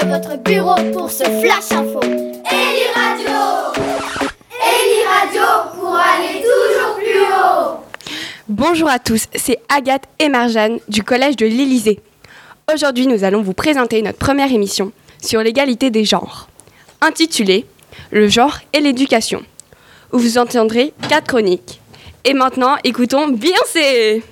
de votre bureau pour ce flash info. Eli Radio Eli Radio pour aller toujours plus haut Bonjour à tous, c'est Agathe et Marjane du collège de l'Élysée. Aujourd'hui, nous allons vous présenter notre première émission sur l'égalité des genres, intitulée Le genre et l'éducation, où vous entendrez quatre chroniques. Et maintenant, écoutons Beyoncé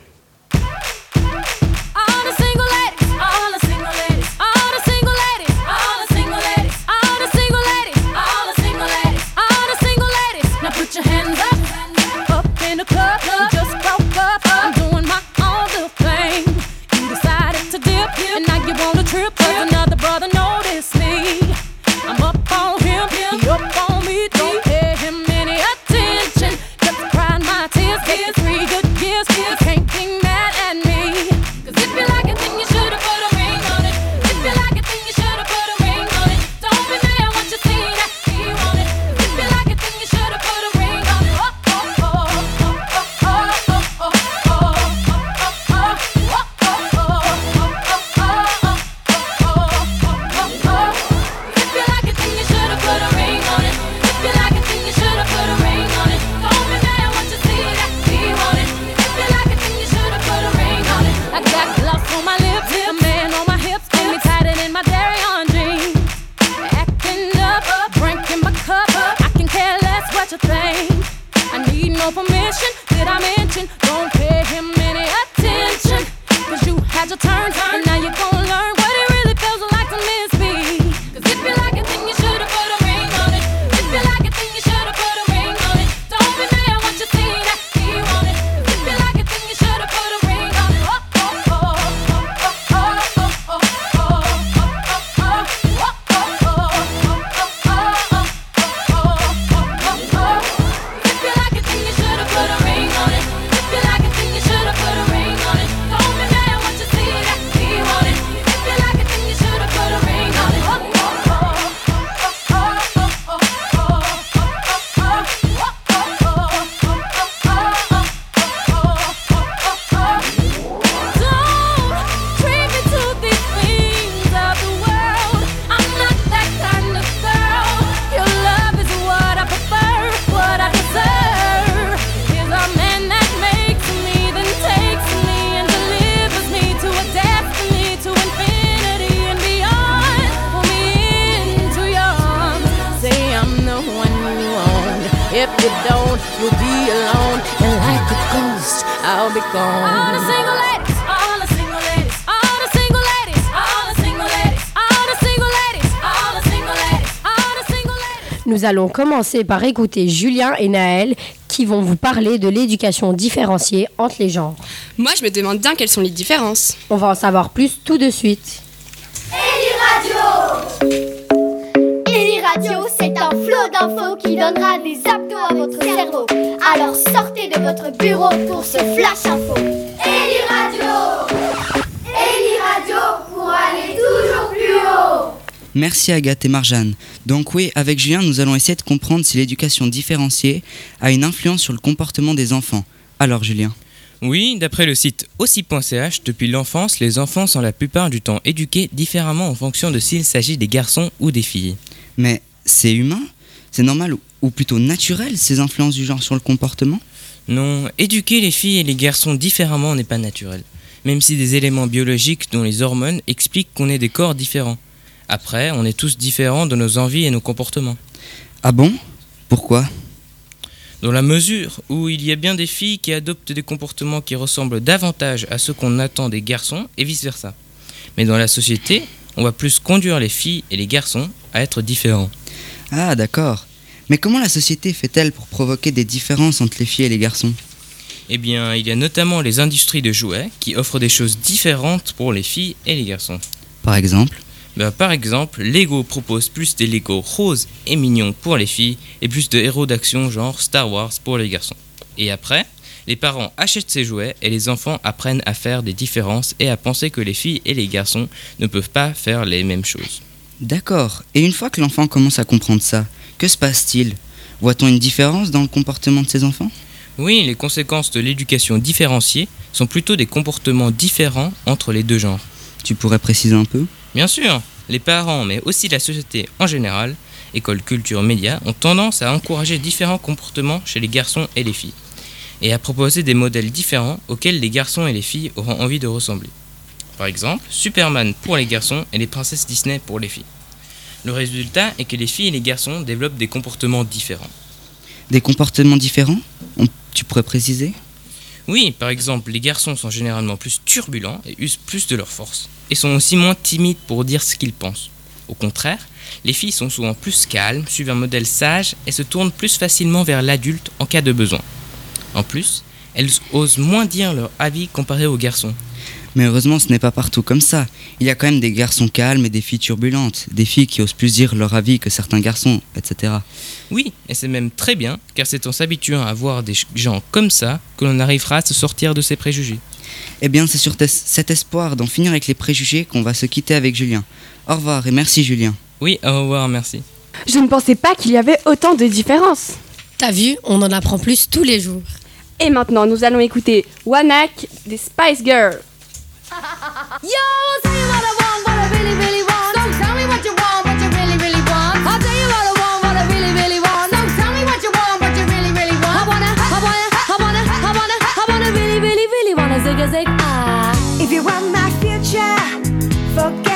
like a ghost, I'll be gone. All the single ladies, all the single ladies, all the single ladies, all the single ladies, all the single ladies, all the single ladies, all the single ladies. Nous allons commencer par écouter Julien et Naël qui vont vous parler de l'éducation différenciée entre les genres. Moi, je me demande bien quelles sont les différences. On va en savoir plus tout de suite. Eli Radio Eli Radio, qui donnera des abdos à votre cerveau. Alors sortez de votre bureau pour ce flash info. Eli Radio Eli Radio pour aller toujours plus haut Merci Agathe et Marjane. Donc oui, avec Julien, nous allons essayer de comprendre si l'éducation différenciée a une influence sur le comportement des enfants. Alors Julien Oui, d'après le site aussi.ch, depuis l'enfance, les enfants sont la plupart du temps éduqués différemment en fonction de s'il s'agit des garçons ou des filles. Mais c'est humain? C'est normal ou, plutôt naturel ces influences du genre sur le comportement? Non, éduquer les filles et les garçons différemment n'est pas naturel, même si des éléments biologiques dont les hormones expliquent qu'on ait des corps différents. Après, on est tous différents dans nos envies et nos comportements. Ah bon? Pourquoi? Dans la mesure où il y a bien des filles qui adoptent des comportements qui ressemblent davantage à ceux qu'on attend des garçons et vice-versa. Mais dans la société, on va plus conduire les filles et les garçons à être différents. Ah d'accord. Mais comment la société fait-elle pour provoquer des différences entre les filles et les garçons? Eh bien, il y a notamment les industries de jouets qui offrent des choses différentes pour les filles et les garçons. Par exemple? Ben, par exemple, Lego propose plus des Lego roses et mignons pour les filles et plus de héros d'action genre Star Wars pour les garçons. Et après, les parents achètent ces jouets et les enfants apprennent à faire des différences et à penser que les filles et les garçons ne peuvent pas faire les mêmes choses. D'accord. Et une fois que l'enfant commence à comprendre ça, que se passe-t-il? Voit-on une différence dans le comportement de ses enfants? Oui, les conséquences de l'éducation différenciée sont plutôt des comportements différents entre les deux genres. Tu pourrais préciser un peu? Bien sûr, les parents, mais aussi la société en général, école, culture, médias, ont tendance à encourager différents comportements chez les garçons et les filles, et à proposer des modèles différents auxquels les garçons et les filles auront envie de ressembler. Par exemple, Superman pour les garçons et les princesses Disney pour les filles. Le résultat est que les filles et les garçons développent des comportements différents. Des comportements différents On- Tu pourrais préciser? Oui, par exemple, les garçons sont généralement plus turbulents et usent plus de leur force, et sont aussi moins timides pour dire ce qu'ils pensent. Au contraire, les filles sont souvent plus calmes, suivent un modèle sage et se tournent plus facilement vers l'adulte en cas de besoin. En plus, elles osent moins dire leur avis comparé aux garçons. Mais heureusement, ce n'est pas partout comme ça. Il y a quand même des garçons calmes et des filles turbulentes, des filles qui osent plus dire leur avis que certains garçons, etc. Oui, et c'est même très bien, car c'est en s'habituant à voir des gens comme ça que l'on arrivera à se sortir de ses préjugés. Eh bien, c'est sur cet espoir d'en finir avec les préjugés qu'on va se quitter avec Julien. Au revoir et merci Julien. Oui, au revoir, merci. Je ne pensais pas qu'il y avait autant de différences. T'as vu, on en apprend plus tous les jours. Et maintenant, nous allons écouter Wanak des Spice Girls. Yo, I'll tell you what I want, what I really, really want. So tell me what you want, what you really, really want. I'll tell you what I want, what I really, really want. So tell me what you want, what you really, really want. I wanna, I wanna, I wanna, I wanna, I wanna really, really, really wanna zig a zig ah. If you want my future, forget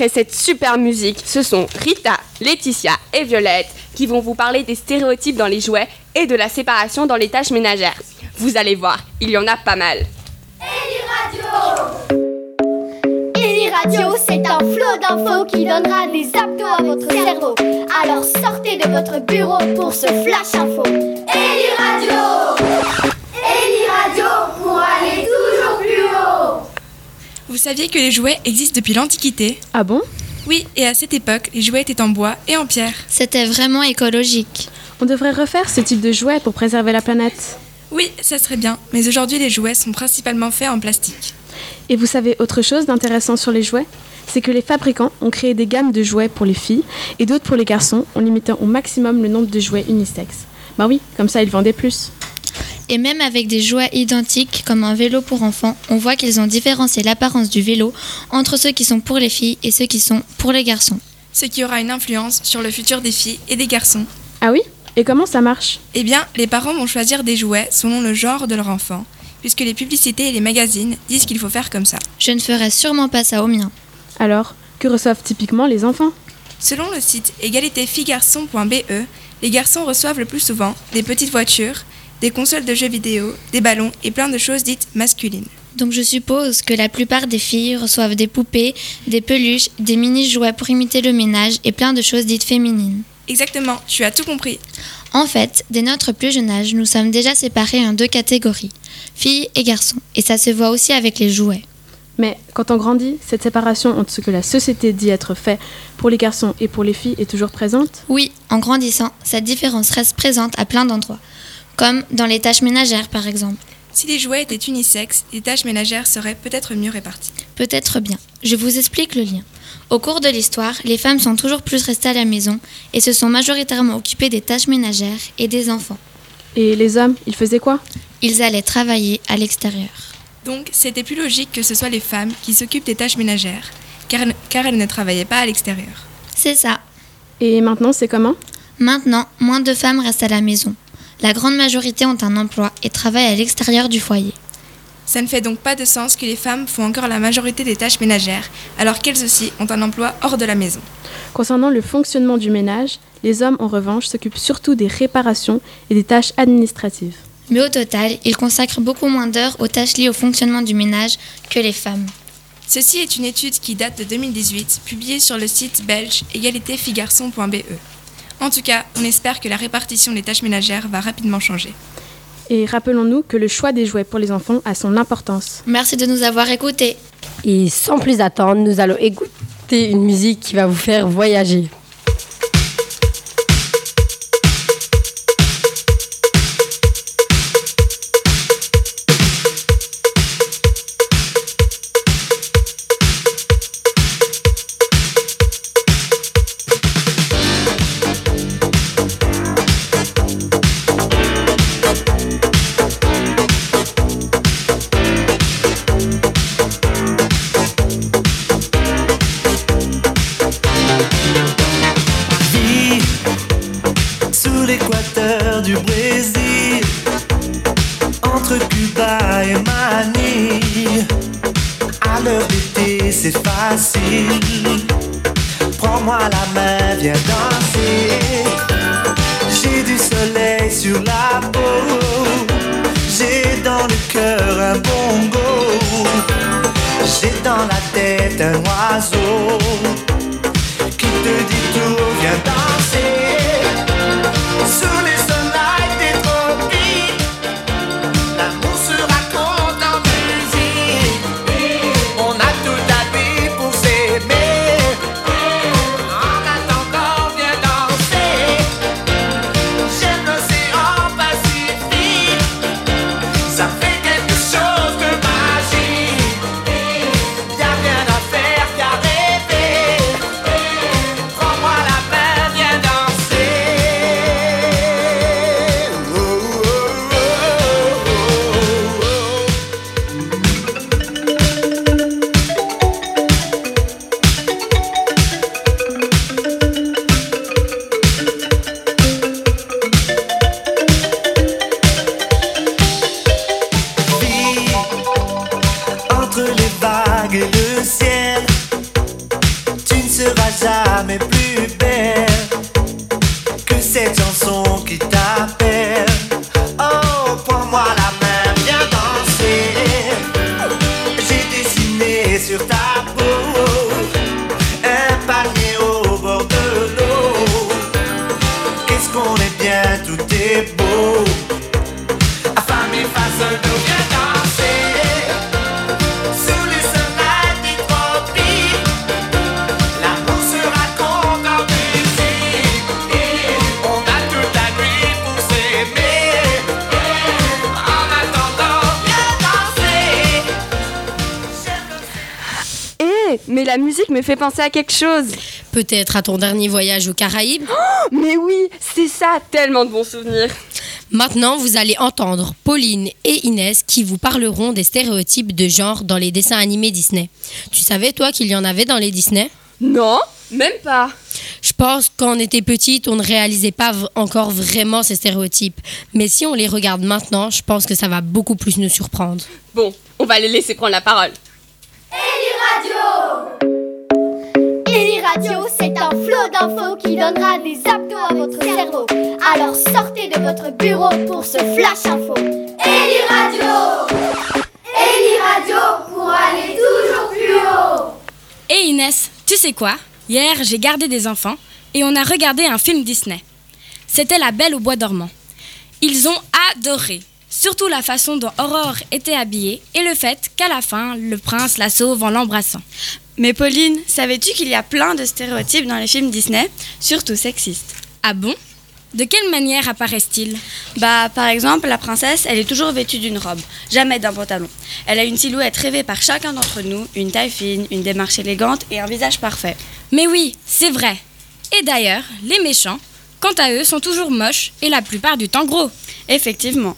Après cette super musique, ce sont Rita, Laetitia et Violette qui vont vous parler des stéréotypes dans les jouets et de la séparation dans les tâches ménagères. Vous allez voir, il y en a pas mal. Ellie Radio, c'est un flot d'infos qui donnera des abdos à votre cerveau. Alors sortez de votre bureau pour ce flash info. Ellie Radio Ellie Radio pour aller Vous saviez que les jouets existent depuis l'Antiquité Ah bon? Oui, et à cette époque, les jouets étaient en bois et en pierre. C'était vraiment écologique. On devrait refaire ce type de jouet pour préserver la planète. Oui, ça serait bien, mais aujourd'hui les jouets sont principalement faits en plastique. Et vous savez autre chose d'intéressant sur les jouets? C'est que les fabricants ont créé des gammes de jouets pour les filles et d'autres pour les garçons en limitant au maximum le nombre de jouets unisexes. Bah oui, comme ça ils vendaient plus. Et même avec des jouets identiques comme un vélo pour enfants, on voit qu'ils ont différencié l'apparence du vélo entre ceux qui sont pour les filles et ceux qui sont pour les garçons. Ce qui aura une influence sur le futur des filles et des garçons. Ah oui? Et comment ça marche? Eh bien, les parents vont choisir des jouets selon le genre de leur enfant, puisque les publicités et les magazines disent qu'il faut faire comme ça. Je ne ferai sûrement pas ça au mien. Alors, que reçoivent typiquement les enfants? Selon le site égalitéfillegarçon.be, les garçons reçoivent le plus souvent des petites voitures, des consoles de jeux vidéo, des ballons et plein de choses dites masculines. Donc je suppose que la plupart des filles reçoivent des poupées, des peluches, des mini-jouets pour imiter le ménage et plein de choses dites féminines. Exactement, tu as tout compris. En fait, dès notre plus jeune âge, nous sommes déjà séparés en deux catégories, filles et garçons, et ça se voit aussi avec les jouets. Mais quand on grandit, cette séparation entre ce que la société dit être fait pour les garçons et pour les filles est toujours présente? Oui, en grandissant, cette différence reste présente à plein d'endroits, comme dans les tâches ménagères par exemple. Si les jouets étaient unisexes, les tâches ménagères seraient peut-être mieux réparties. Peut-être bien. Je vous explique le lien. Au cours de l'histoire, les femmes sont toujours plus restées à la maison et se sont majoritairement occupées des tâches ménagères et des enfants. Et les hommes, ils faisaient quoi? Ils allaient travailler à l'extérieur. Donc, c'était plus logique que ce soit les femmes qui s'occupent des tâches ménagères, car, car elles ne travaillaient pas à l'extérieur. C'est ça. Et maintenant, c'est comment? Maintenant, moins de femmes restent à la maison. La grande majorité ont un emploi et travaillent à l'extérieur du foyer. Ça ne fait donc pas de sens que les femmes font encore la majorité des tâches ménagères, alors qu'elles aussi ont un emploi hors de la maison. Concernant le fonctionnement du ménage, les hommes, en revanche, s'occupent surtout des réparations et des tâches administratives. Mais au total, ils consacrent beaucoup moins d'heures aux tâches liées au fonctionnement du ménage que les femmes. Ceci est une étude qui date de 2018, publiée sur le site belge égalitéfilles-garçons.be. En tout cas, on espère que la répartition des tâches ménagères va rapidement changer. Et rappelons-nous que le choix des jouets pour les enfants a son importance. Merci de nous avoir écoutés. Et sans plus attendre, nous allons écouter une musique qui va vous faire voyager. Prends-moi la main, viens danser. J'ai du soleil sur la peau. J'ai dans le cœur un bongo. J'ai dans la tête un oiseau jamais plus musique me fait penser à quelque chose. Peut-être à ton dernier voyage aux Caraïbes Mais oui, c'est ça, tellement de bons souvenirs. Maintenant, vous allez entendre Pauline et Inès qui vous parleront des stéréotypes de genre dans les dessins animés Disney. Tu savais, toi, qu'il y en avait dans les Disney? Non, même pas. Je pense quand on était petite, on ne réalisait pas encore vraiment ces stéréotypes. Mais si on les regarde maintenant, je pense que ça va beaucoup plus nous surprendre. Bon, on va les laisser prendre la parole. Eli Radio, c'est un flot d'infos qui donnera des abdos à votre cerveau. Alors sortez de votre bureau pour ce flash info. Eli Radio Eli Radio pour aller toujours plus haut. Et Inès, tu sais quoi? Hier, j'ai gardé des enfants et on a regardé un film Disney. c'était La Belle au bois dormant. Ils ont adoré, surtout la façon dont Aurore était habillée et le fait qu'à la fin, le prince la sauve en l'embrassant. Mais Pauline, savais-tu qu'il y a plein de stéréotypes dans les films Disney, surtout sexistes? Ah bon? De quelle manière apparaissent-ils? Bah, par exemple, la princesse, elle est toujours vêtue d'une robe, jamais d'un pantalon. Elle a une silhouette rêvée par chacun d'entre nous, une taille fine, une démarche élégante et un visage parfait. Mais oui, c'est vrai. Et d'ailleurs, les méchants, quant à eux, sont toujours moches et la plupart du temps gros. Effectivement.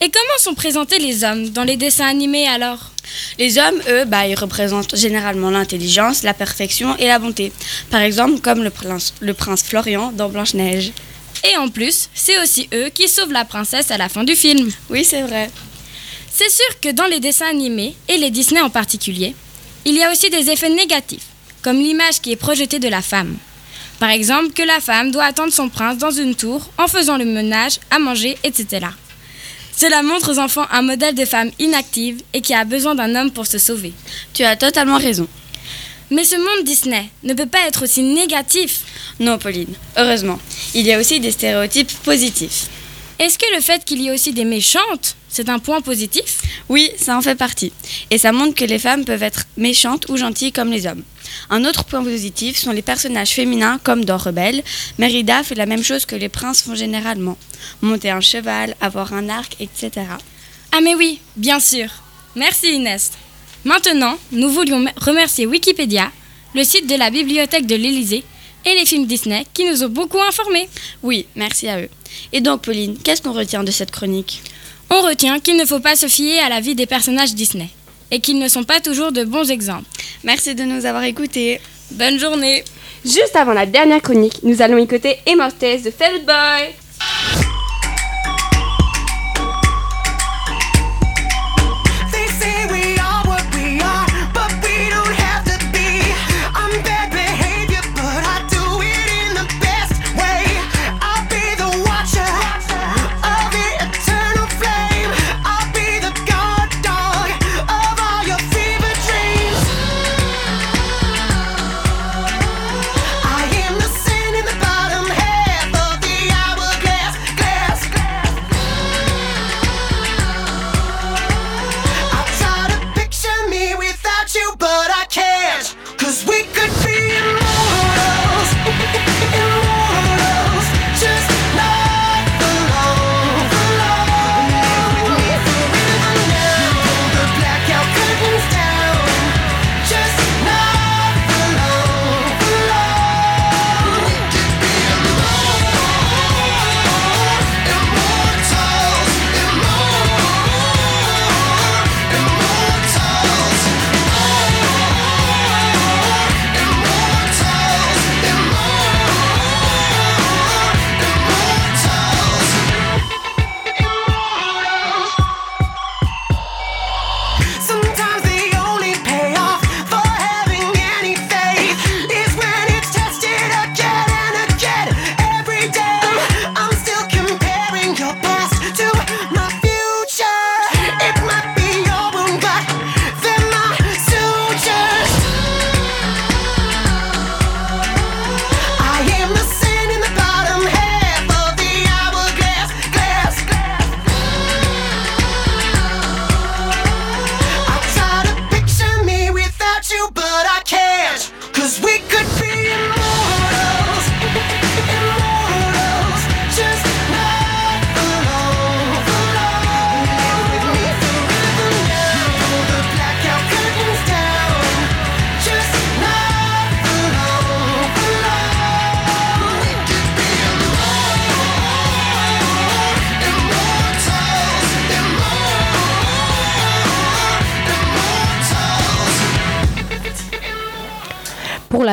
Et comment sont présentés les hommes dans les dessins animés alors? Les hommes, eux, bah, ils représentent généralement l'intelligence, la perfection et la bonté. Par exemple, comme le prince, le prince Florian dans Blanche-Neige. Et en plus, c'est aussi eux qui sauvent la princesse à la fin du film. Oui, c'est vrai. C'est sûr que dans les dessins animés, et les Disney en particulier, il y a aussi des effets négatifs, comme l'image qui est projetée de la femme. Par exemple, que la femme doit attendre son prince dans une tour en faisant le ménage, à manger, etc. Cela montre aux enfants un modèle de femme inactive et qui a besoin d'un homme pour se sauver. Tu as totalement raison. Mais ce monde Disney ne peut pas être aussi négatif. Non, Pauline, heureusement. Il y a aussi des stéréotypes positifs. Est-ce que le fait qu'il y ait aussi des méchantes, c'est un point positif? Oui, ça en fait partie. Et ça montre que les femmes peuvent être méchantes ou gentilles comme les hommes. Un autre point positif sont les personnages féminins comme dans Rebelle. Mérida fait la même chose que les princes font généralement. Monter un cheval, avoir un arc, etc. Ah mais oui, bien sûr. Merci Inès. Maintenant, nous voulions me- remercier Wikipédia, le site de la bibliothèque de l'Élysée et les films Disney qui nous ont beaucoup informés. Oui, merci à eux. Et donc, Pauline, qu'est-ce qu'on retient de cette chronique? On retient qu'il ne faut pas se fier à la vie des personnages Disney et qu'ils ne sont pas toujours de bons exemples. Merci de nous avoir écoutés. Bonne journée. Juste avant la dernière chronique, nous allons écouter Immortes de Favorite Boy.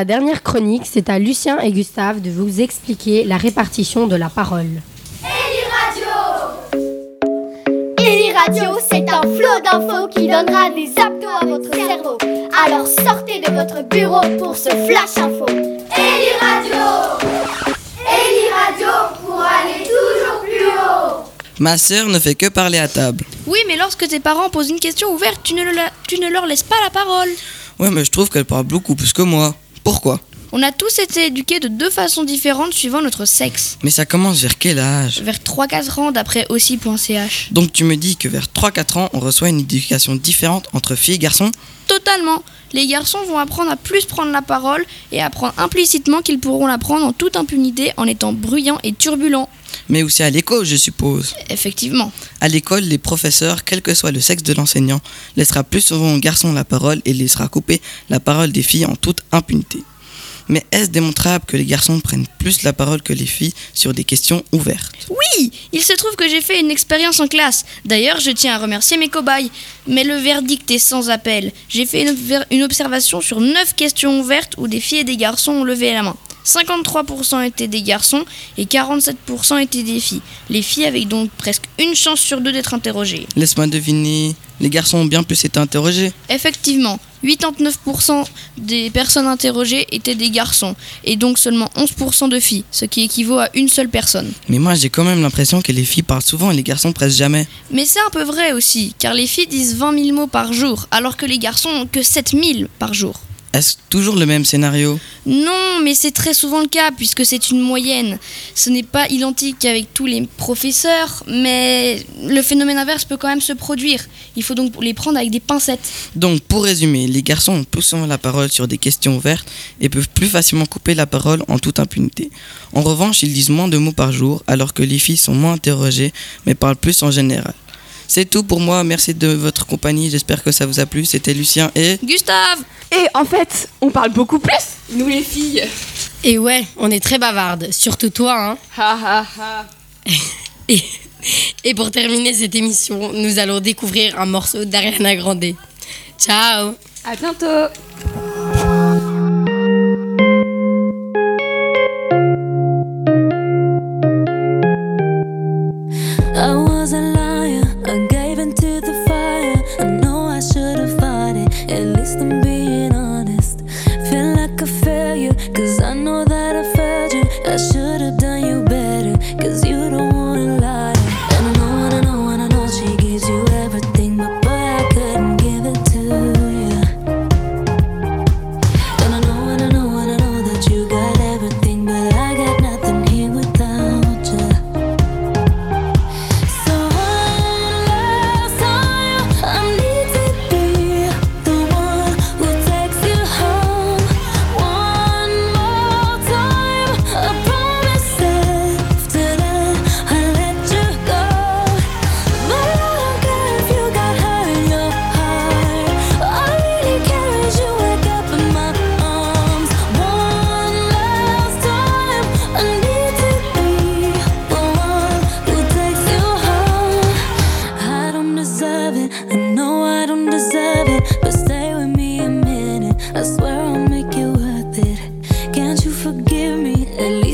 La dernière chronique, c'est à Lucien et Gustave de vous expliquer la répartition de la parole. Eli Radio, c'est un flot d'infos qui donnera des abdos à votre cerveau. Alors sortez de votre bureau pour ce flash info. Eli Radio Eli Radio pour aller toujours plus haut. Ma sœur ne fait que parler à table. Oui, mais lorsque tes parents posent une question ouverte, tu ne, le- tu ne leur laisses pas la parole. Ouais, mais je trouve qu'elle parle beaucoup plus que moi. Pourquoi On a tous été éduqués de deux façons différentes suivant notre sexe. Mais ça commence vers quel âge Vers 3-4 ans d'après aussi.ch. Donc tu me dis que vers 3-4 ans, on reçoit une éducation différente entre filles et garçons Totalement. Les garçons vont apprendre à plus prendre la parole et apprendre implicitement qu'ils pourront la prendre en toute impunité en étant bruyants et turbulents. Mais aussi à l'école, je suppose. Effectivement. À l'école, les professeurs, quel que soit le sexe de l'enseignant, laissera plus souvent aux garçons la parole et laissera couper la parole des filles en toute impunité. Mais est-ce démontrable que les garçons prennent plus la parole que les filles sur des questions ouvertes? Oui, il se trouve que j'ai fait une expérience en classe. D'ailleurs, je tiens à remercier mes cobayes. Mais le verdict est sans appel. J'ai fait une, une observation sur 9 questions ouvertes où des filles et des garçons ont levé la main. 53% étaient des garçons et 47% étaient des filles. Les filles avaient donc presque une chance sur deux d'être interrogées. Laisse-moi deviner, les garçons ont bien plus été interrogés. Effectivement, 89% des personnes interrogées étaient des garçons et donc seulement 11% de filles, ce qui équivaut à une seule personne. Mais moi j'ai quand même l'impression que les filles parlent souvent et les garçons presque jamais. Mais c'est un peu vrai aussi, car les filles disent 20 000 mots par jour, alors que les garçons n'ont que 7 000 par jour. Est-ce toujours le même scénario? Non, mais c'est très souvent le cas, puisque c'est une moyenne. Ce n'est pas identique avec tous les professeurs, mais le phénomène inverse peut quand même se produire. Il faut donc les prendre avec des pincettes. Donc pour résumer, les garçons ont plus souvent la parole sur des questions ouvertes et peuvent plus facilement couper la parole en toute impunité. En revanche, ils disent moins de mots par jour, alors que les filles sont moins interrogées, mais parlent plus en général. C'est tout pour moi, merci de votre compagnie, j'espère que ça vous a plu. C'était Lucien et... Gustave Et en fait, on parle beaucoup plus, nous les filles. Et ouais, on est très bavardes, surtout toi, hein. Ha ha ha. Et, et pour terminer cette émission, nous allons découvrir un morceau d'Ariana Grande. Ciao À bientôt.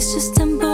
It's just a.